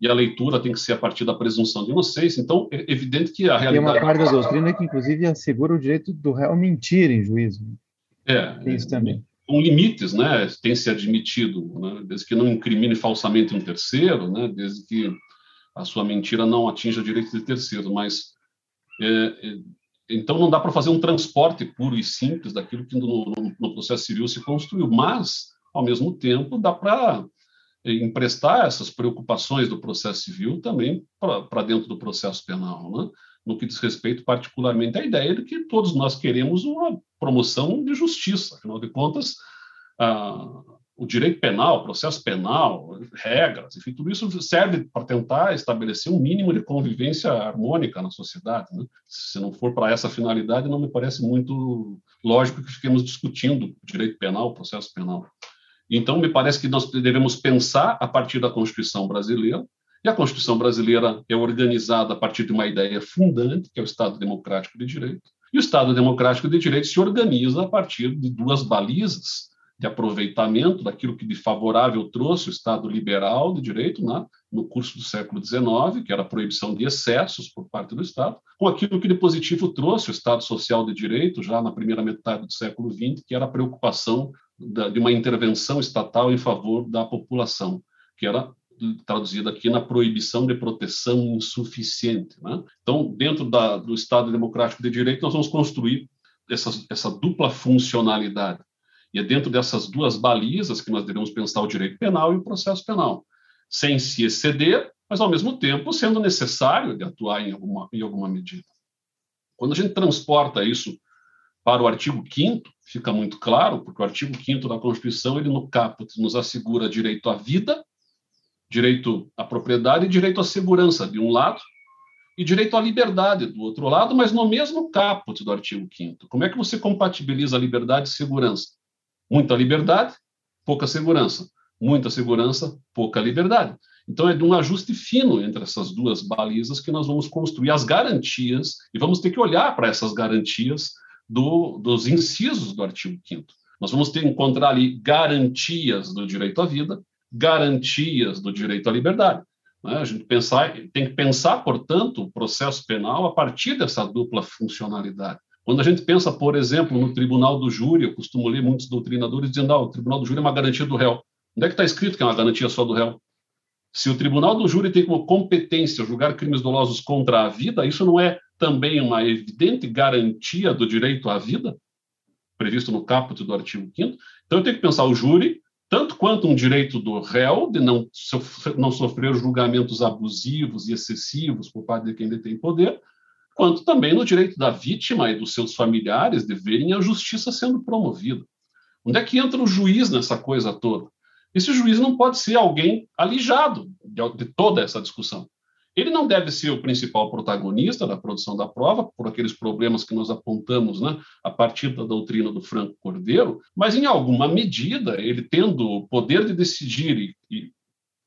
e, a leitura tem que ser a partir da presunção de inocência. Então, é evidente que a realidade... Tem uma parte da doutrina que, inclusive, assegura o direito do réu mentir em juízo. É, tem isso também com limites, né, tem se admitido, né, desde que não incrimine falsamente um terceiro, né, desde que a sua mentira não atinja direito de terceiro, mas é, é, então não dá para fazer um transporte puro e simples daquilo que no, no, no, processo civil se construiu, mas ao mesmo tempo dá para é, emprestar essas preocupações do processo civil também para dentro do processo penal, né? No que diz respeito particularmente à ideia de que todos nós queremos uma promoção de justiça. Afinal de contas, ah, o direito penal, processo penal, regras, enfim, tudo isso serve para tentar estabelecer um mínimo de convivência harmônica na sociedade. Né? Se não for para essa finalidade, não me parece muito lógico que fiquemos discutindo direito penal, processo penal. Então, me parece que nós devemos pensar a partir da Constituição brasileira, e a Constituição brasileira é organizada a partir de uma ideia fundante, que é o Estado Democrático de Direito. E o Estado Democrático de Direito se organiza a partir de duas balizas de aproveitamento daquilo que de favorável trouxe o Estado liberal de direito né, no curso do século XIX, que era a proibição de excessos por parte do Estado, com aquilo que de positivo trouxe o Estado social de direito já na primeira metade do século XX, que era a preocupação da, de uma intervenção estatal em favor da população, que era traduzida aqui na proibição de proteção insuficiente. Né? Então, dentro da, do Estado Democrático de Direito, nós vamos construir essa, essa dupla funcionalidade. E é dentro dessas duas balizas que nós devemos pensar o direito penal e o processo penal, sem se exceder, mas ao mesmo tempo sendo necessário de atuar em alguma, em alguma medida. Quando a gente transporta isso para o artigo 5 fica muito claro, porque o artigo 5 da Constituição, ele no caput nos assegura direito à vida direito à propriedade e direito à segurança, de um lado, e direito à liberdade, do outro lado, mas no mesmo caput do artigo 5 Como é que você compatibiliza liberdade e segurança? Muita liberdade, pouca segurança. Muita segurança, pouca liberdade. Então, é de um ajuste fino entre essas duas balizas que nós vamos construir as garantias, e vamos ter que olhar para essas garantias do, dos incisos do artigo 5 Nós vamos ter que encontrar ali garantias do direito à vida, garantias do direito à liberdade. Né? A gente pensar, tem que pensar, portanto, o processo penal a partir dessa dupla funcionalidade. Quando a gente pensa, por exemplo, no tribunal do júri, eu costumo ler muitos doutrinadores dizendo ah, o tribunal do júri é uma garantia do réu. Onde é que está escrito que é uma garantia só do réu? Se o tribunal do júri tem como competência julgar crimes dolosos contra a vida, isso não é também uma evidente garantia do direito à vida, previsto no caput do artigo 5 Então eu tenho que pensar o júri tanto quanto um direito do réu de não, não sofrer julgamentos abusivos e excessivos por parte de quem detém poder, quanto também no direito da vítima e dos seus familiares de verem a justiça sendo promovida. Onde é que entra o juiz nessa coisa toda? Esse juiz não pode ser alguém alijado de, de toda essa discussão. Ele não deve ser o principal protagonista da produção da prova, por aqueles problemas que nós apontamos né, a partir da doutrina do Franco Cordeiro, mas, em alguma medida, ele tendo o poder de decidir e, e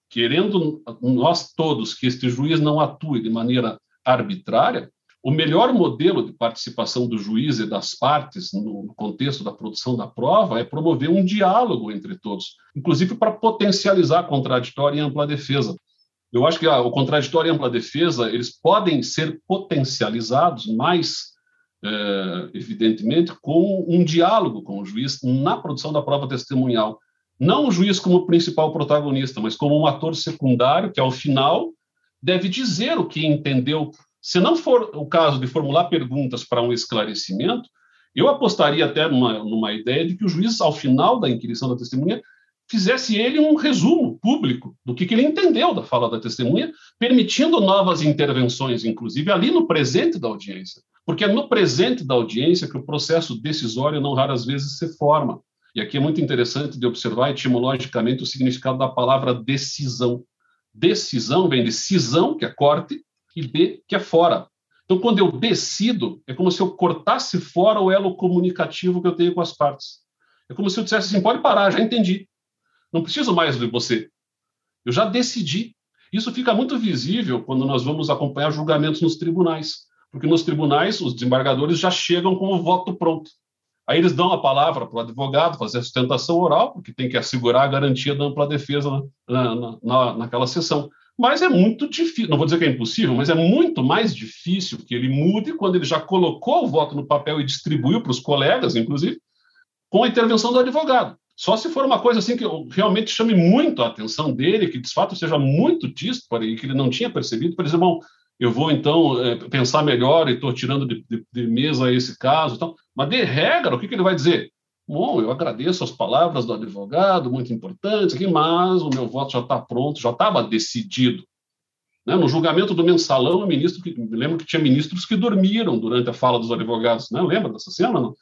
querendo nós todos que este juiz não atue de maneira arbitrária, o melhor modelo de participação do juiz e das partes no contexto da produção da prova é promover um diálogo entre todos, inclusive para potencializar a contraditória e ampla defesa. Eu acho que ah, o contraditório e ampla defesa eles podem ser potencializados mais é, evidentemente com um diálogo com o juiz na produção da prova testemunhal. Não o juiz como principal protagonista, mas como um ator secundário que, ao final, deve dizer o que entendeu. Se não for o caso de formular perguntas para um esclarecimento, eu apostaria até numa, numa ideia de que o juiz, ao final da inquirição da testemunha, fizesse ele um resumo público do que, que, ele entendeu da fala da testemunha, permitindo novas intervenções, inclusive ali no presente da audiência. Porque é no presente da audiência que o processo decisório não raras vezes se forma. E aqui é muito interessante de observar etimologicamente o significado da palavra decisão. Decisão vem de cisão, que é corte, e de, que é fora. Então, quando eu decido, é como se eu cortasse fora o elo comunicativo que eu tenho com as partes. É como se eu dissesse assim: pode parar, já entendi. Não preciso mais de você. Eu já decidi. Isso fica muito visível quando nós vamos acompanhar julgamentos nos tribunais, porque nos tribunais os desembargadores já chegam com o voto pronto. Aí eles dão a palavra para o advogado fazer a sustentação oral, porque tem que assegurar a garantia da ampla defesa na, na, na, naquela sessão. Mas é muito difícil, não vou dizer que é impossível, mas é muito mais difícil que ele mude quando ele já colocou o voto no papel e distribuiu para os colegas, inclusive, com a intervenção do advogado. Só se for uma coisa assim que realmente chame muito a atenção dele, que de fato seja muito dísparo e que ele não tinha percebido, por exemplo, eu vou então é, pensar melhor e estou tirando de, de, de, mesa esse caso. Então, mas de regra, o que, que ele vai dizer? Bom, eu agradeço as palavras do advogado, muito importantes, aqui, mas o meu voto já está pronto, já estava decidido. Né? No julgamento do mensalão, o ministro, que, me lembro que tinha ministros que dormiram durante a fala dos advogados. Né? Lembra dessa cena? Não?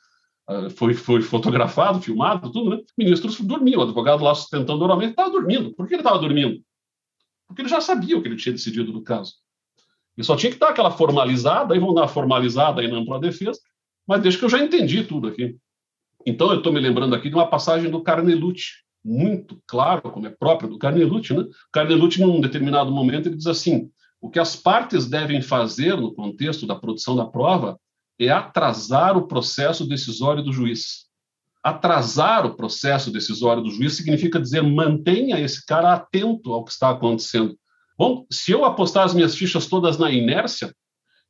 Ah, foi, foi fotografado, filmado, tudo, né? Ministros dormiam, o advogado lá sustentando oralmente estava dormindo. Por que ele estava dormindo? Porque ele já sabia o que ele tinha decidido do caso. E só tinha que dar aquela formalizada, aí vão dar formalizada aí na ampla defesa, mas deixa que eu já entendi tudo aqui. Então, eu estou me lembrando aqui de uma passagem do Carnelucci, muito claro, como é próprio do Carnelucci. Né? Carnelucci, num determinado momento, ele diz assim: o que as partes devem fazer no contexto da produção da prova é atrasar o processo decisório do juiz. Atrasar o processo decisório do juiz significa dizer mantenha esse cara atento ao que está acontecendo. Bom, se eu apostar as minhas fichas todas na inércia,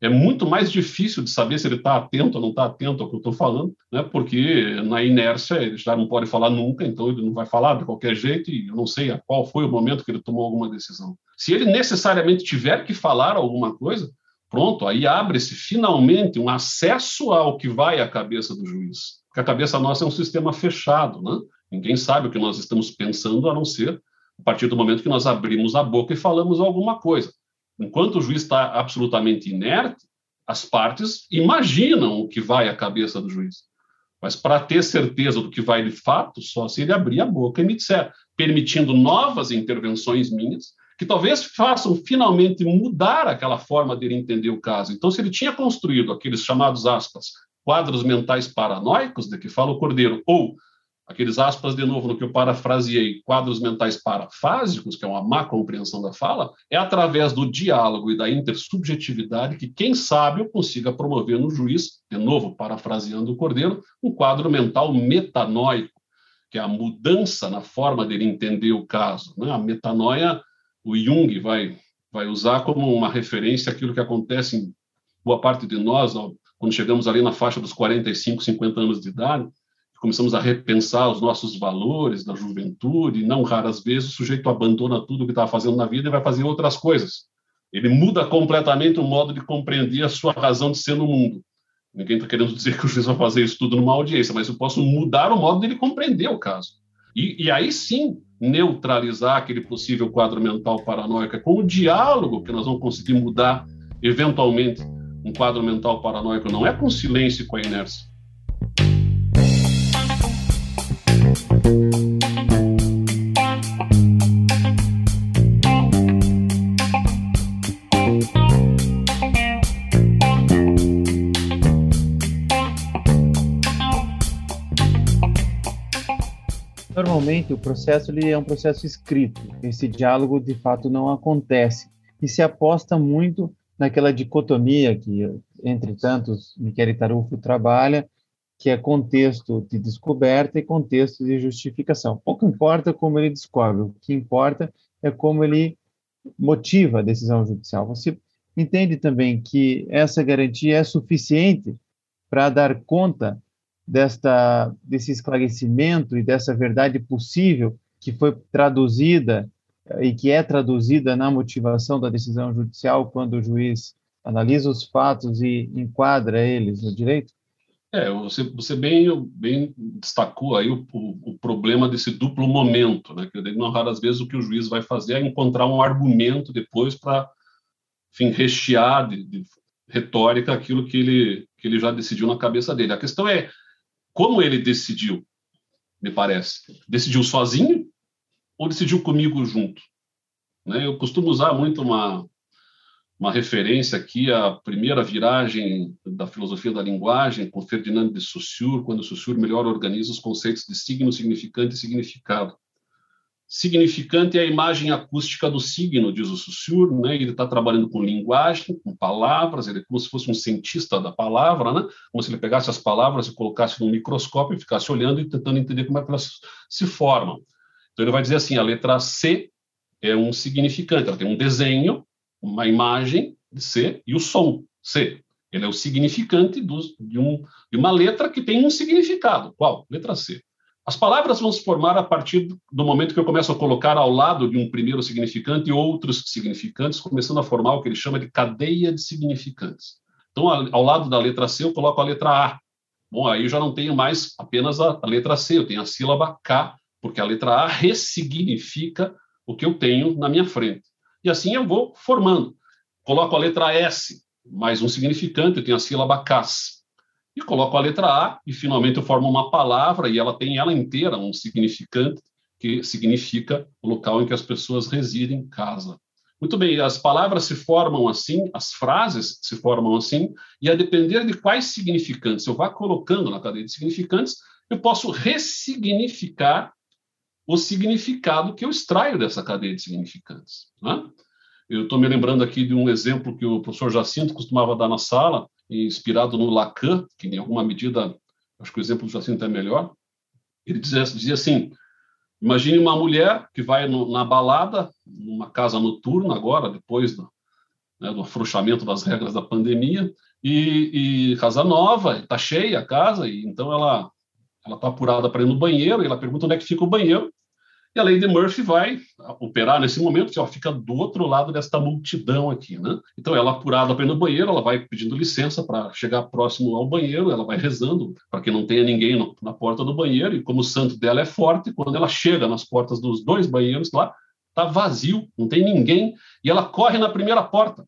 é muito mais difícil de saber se ele está atento ou não está atento ao que eu estou falando, né? porque na inércia ele já não pode falar nunca, então ele não vai falar de qualquer jeito e eu não sei a qual foi o momento que ele tomou alguma decisão. Se ele necessariamente tiver que falar alguma coisa, pronto, aí abre-se finalmente um acesso ao que vai à cabeça do juiz. Porque a cabeça nossa é um sistema fechado, né? Ninguém sabe o que nós estamos pensando a não ser a partir do momento que nós abrimos a boca e falamos alguma coisa. Enquanto o juiz está absolutamente inerte, as partes imaginam o que vai à cabeça do juiz. Mas para ter certeza do que vai de fato, só se ele abrir a boca e me disser, permitindo novas intervenções minhas, que talvez façam finalmente mudar aquela forma dele entender o caso. Então, se ele tinha construído aqueles chamados aspas, quadros mentais paranoicos de que fala o Cordeiro, ou aqueles aspas de novo no que eu parafraseei, quadros mentais parafásicos, que é uma má compreensão da fala, é através do diálogo e da intersubjetividade que quem sabe eu consiga promover no juiz, de novo parafraseando o Cordeiro, um quadro mental metanóico, que é a mudança na forma dele entender o caso. Né? A metanoia, o Jung vai, vai usar como uma referência àquilo que acontece em boa parte de nós, quando chegamos ali na faixa dos 45, 50 anos de idade, começamos a repensar os nossos valores da juventude, e não raras vezes o sujeito abandona tudo o que estava fazendo na vida e vai fazer outras coisas. Ele muda completamente o modo de compreender a sua razão de ser no mundo. Ninguém está querendo dizer que o juiz vai fazer isso tudo numa audiência, mas eu posso mudar o modo dele compreender o caso. E, e aí sim neutralizar aquele possível quadro mental paranoico é com o diálogo que nós vamos conseguir mudar eventualmente um quadro mental paranoico. Não é com silêncio e com a inércia. Normalmente o processo ele é um processo escrito. Esse diálogo de fato não acontece e se aposta muito naquela dicotomia que entre tantos Michele Tarufo trabalha que é contexto de descoberta e contexto de justificação. Pouco importa como ele descobre, o que importa é como ele motiva a decisão judicial. Você entende também que essa garantia é suficiente para dar conta desta desse esclarecimento e dessa verdade possível que foi traduzida eh, e que é traduzida na motivação da decisão judicial quando o juiz analisa os fatos e enquadra eles no direito? É, você, você bem, bem destacou aí o, o, o, problema desse duplo momento, né? Que não raras vezes o que o juiz vai fazer é encontrar um argumento depois para, enfim, rechear de, de, retórica aquilo que ele, que ele já decidiu na cabeça dele. A questão é como ele decidiu. me parece. Decidiu sozinho ou decidiu comigo junto? Né? Eu costumo usar muito uma, uma referência aqui à primeira viragem da filosofia da linguagem, com Ferdinand de Saussure, quando Saussure melhor organiza os conceitos de signo, significante e significado. Significante é a imagem acústica do signo, diz o Saussure, né? ele está trabalhando com linguagem, com palavras, ele é como se fosse um cientista da palavra, né? como se ele pegasse as palavras e colocasse num microscópio e ficasse olhando e tentando entender como é que elas se formam. Então ele vai dizer assim, a letra C é um significante, ela tem um desenho, uma imagem de C e o som, C. Ele é o significante do, de, um, de uma letra que tem um significado. Qual? Letra C. As palavras vão se formar a partir do momento que eu começo a colocar ao lado de um primeiro significante outros significantes, começando a formar o que ele chama de cadeia de significantes. Então, ao lado da letra C, eu coloco a letra A. Bom, aí eu já não tenho mais apenas a, letra C, eu tenho a sílaba K, porque a letra A ressignifica o que eu tenho na minha frente. E assim eu vou formando. Coloco a letra S, mais um significante, eu tenho a sílaba CAS e coloco a letra A e finalmente eu formo uma palavra e ela tem ela inteira um significante que significa o local em que as pessoas residem, casa. Muito bem, as palavras se formam assim, as frases se formam assim, e a depender de quais significantes eu vá colocando na cadeia de significantes, eu posso ressignificar o significado que eu extraio dessa cadeia de significantes. Né? Eu estou me lembrando aqui de um exemplo que o professor Jacinto costumava dar na sala, inspirado no Lacan, que em alguma medida, acho que o exemplo do Jacinto é melhor. Ele dizia, dizia assim: imagine uma mulher que vai no, na balada, numa casa noturna agora, depois do, né, do afrouxamento das regras da pandemia, e, e casa nova, está cheia a casa, e então ela ela está apurada para ir no banheiro, e ela pergunta onde é que fica o banheiro, e a Lady Murphy vai operar nesse momento, que ela fica do outro lado desta multidão aqui, né? Então, ela apurada para no banheiro, ela vai pedindo licença para chegar próximo ao banheiro, ela vai rezando para que não tenha ninguém no, na porta do banheiro, e como o santo dela é forte, quando ela chega nas portas dos dois banheiros lá, tá vazio, não tem ninguém, e ela corre na primeira porta.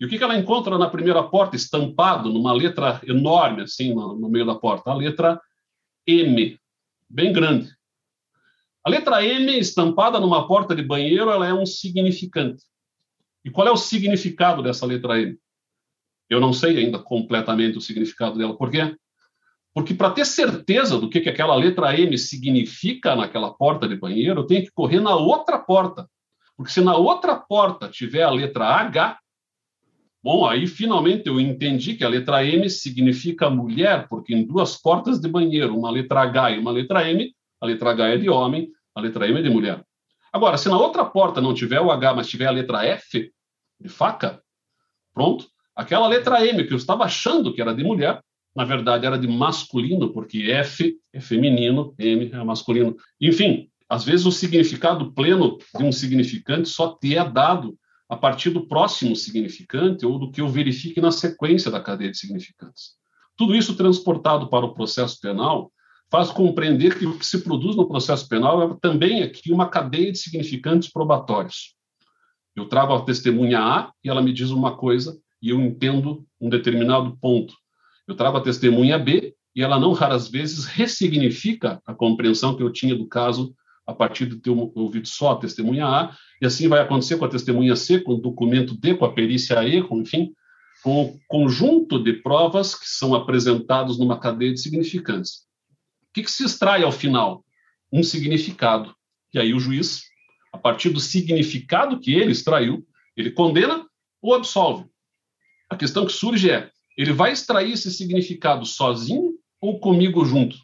E o que, que ela encontra na primeira porta, estampado numa letra enorme, assim, no, no meio da porta? A letra M, bem grande. A letra M, estampada numa porta de banheiro, ela é um significante. E qual é o significado dessa letra M? Eu não sei ainda completamente o significado dela. Por quê? Porque para ter certeza do que, que aquela letra M significa naquela porta de banheiro, eu tenho que correr na outra porta. Porque se na outra porta tiver a letra H, bom, aí finalmente eu entendi que a letra M significa mulher, porque em duas portas de banheiro, uma letra H e uma letra M, a letra H é de homem, a letra M é de mulher. Agora, se na outra porta não tiver o H, mas tiver a letra F, de faca, pronto, aquela letra M que eu estava achando que era de mulher, na verdade era de masculino, porque F é feminino, M é masculino. Enfim, às vezes o significado pleno de um significante só te é dado a partir do próximo significante ou do que eu verifique na sequência da cadeia de significantes. Tudo isso transportado para o processo penal faz compreender que o que se produz no processo penal é também aqui uma cadeia de significantes probatórios. Eu trago a testemunha A e ela me diz uma coisa e eu entendo um determinado ponto. Eu trago a testemunha B e ela não raras vezes ressignifica a compreensão que eu tinha do caso a partir de ter ouvido só a testemunha A, e assim vai acontecer com a testemunha C, com o documento D, com a perícia E, com, enfim, com o conjunto de provas que são apresentados numa cadeia de significantes. Que, que se extrai ao final? Um significado. E aí o juiz, a partir do significado que ele extraiu, ele condena ou absolve. A questão que surge é: ele vai extrair esse significado sozinho ou comigo junto?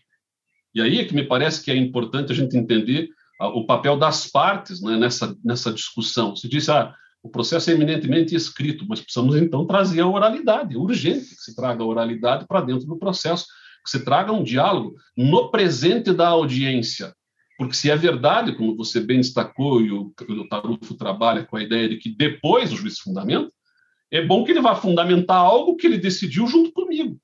E aí é que me parece que é importante a gente entender o papel das partes né, nessa, nessa discussão. Se diz, ah, o processo é eminentemente escrito, mas precisamos então trazer a oralidade. É urgente que se traga a oralidade para dentro do processo que você traga um diálogo no presente da audiência. Porque se é verdade, como você bem destacou, e o, o Tarufo trabalha com a ideia de que depois o juiz fundamenta, é bom que ele vá fundamentar algo que ele decidiu junto comigo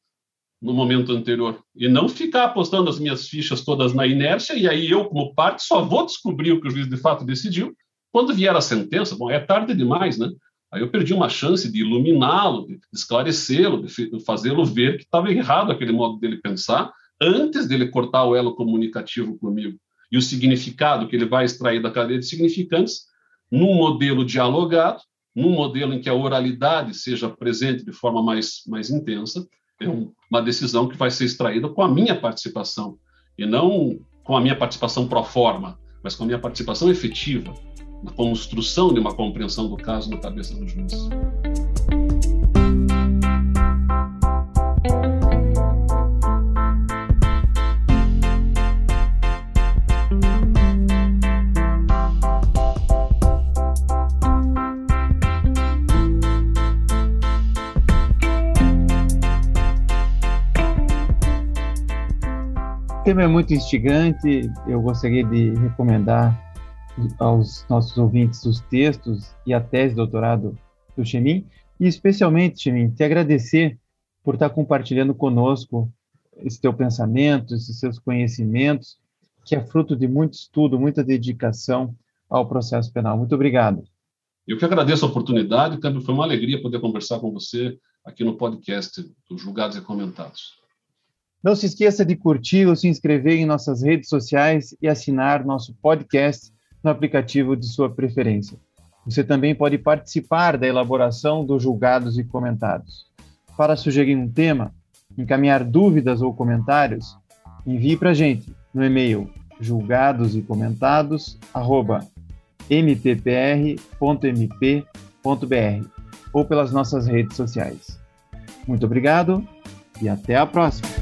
no momento anterior e não ficar apostando as minhas fichas todas na inércia e aí eu como parte só vou descobrir o que o juiz de fato decidiu quando vier a sentença. Bom, é tarde demais, né? Aí eu perdi uma chance de iluminá-lo, de esclarecê-lo, de fazê-lo ver que estava errado aquele modo dele pensar antes dele cortar o elo comunicativo comigo. E o significado que ele vai extrair da cadeia de significantes, num modelo dialogado, num modelo em que a oralidade seja presente de forma mais, mais intensa, é uma decisão que vai ser extraída com a minha participação, e não com a minha participação pro forma, mas com a minha participação efetiva na construção de uma compreensão do caso na cabeça do juiz. O tema é muito instigante, eu gostaria de recomendar aos nossos ouvintes os textos e a tese de doutorado do Chemin, e especialmente, Chemin, te agradecer por estar compartilhando conosco esse teu pensamento, esses seus conhecimentos, que é fruto de muito estudo, muita dedicação ao processo penal. Muito obrigado. Eu que agradeço a oportunidade, Câmbio, foi uma alegria poder conversar com você aqui no podcast do Julgados e Comentados. Não se esqueça de curtir ou se inscrever em nossas redes sociais e assinar nosso podcast no aplicativo de sua preferência. Você também pode participar da elaboração dos julgados e comentados. Para sugerir um tema, encaminhar dúvidas ou comentários, envie para a gente no e-mail julgados e comentados ou pelas nossas redes sociais. Muito obrigado e até a próxima!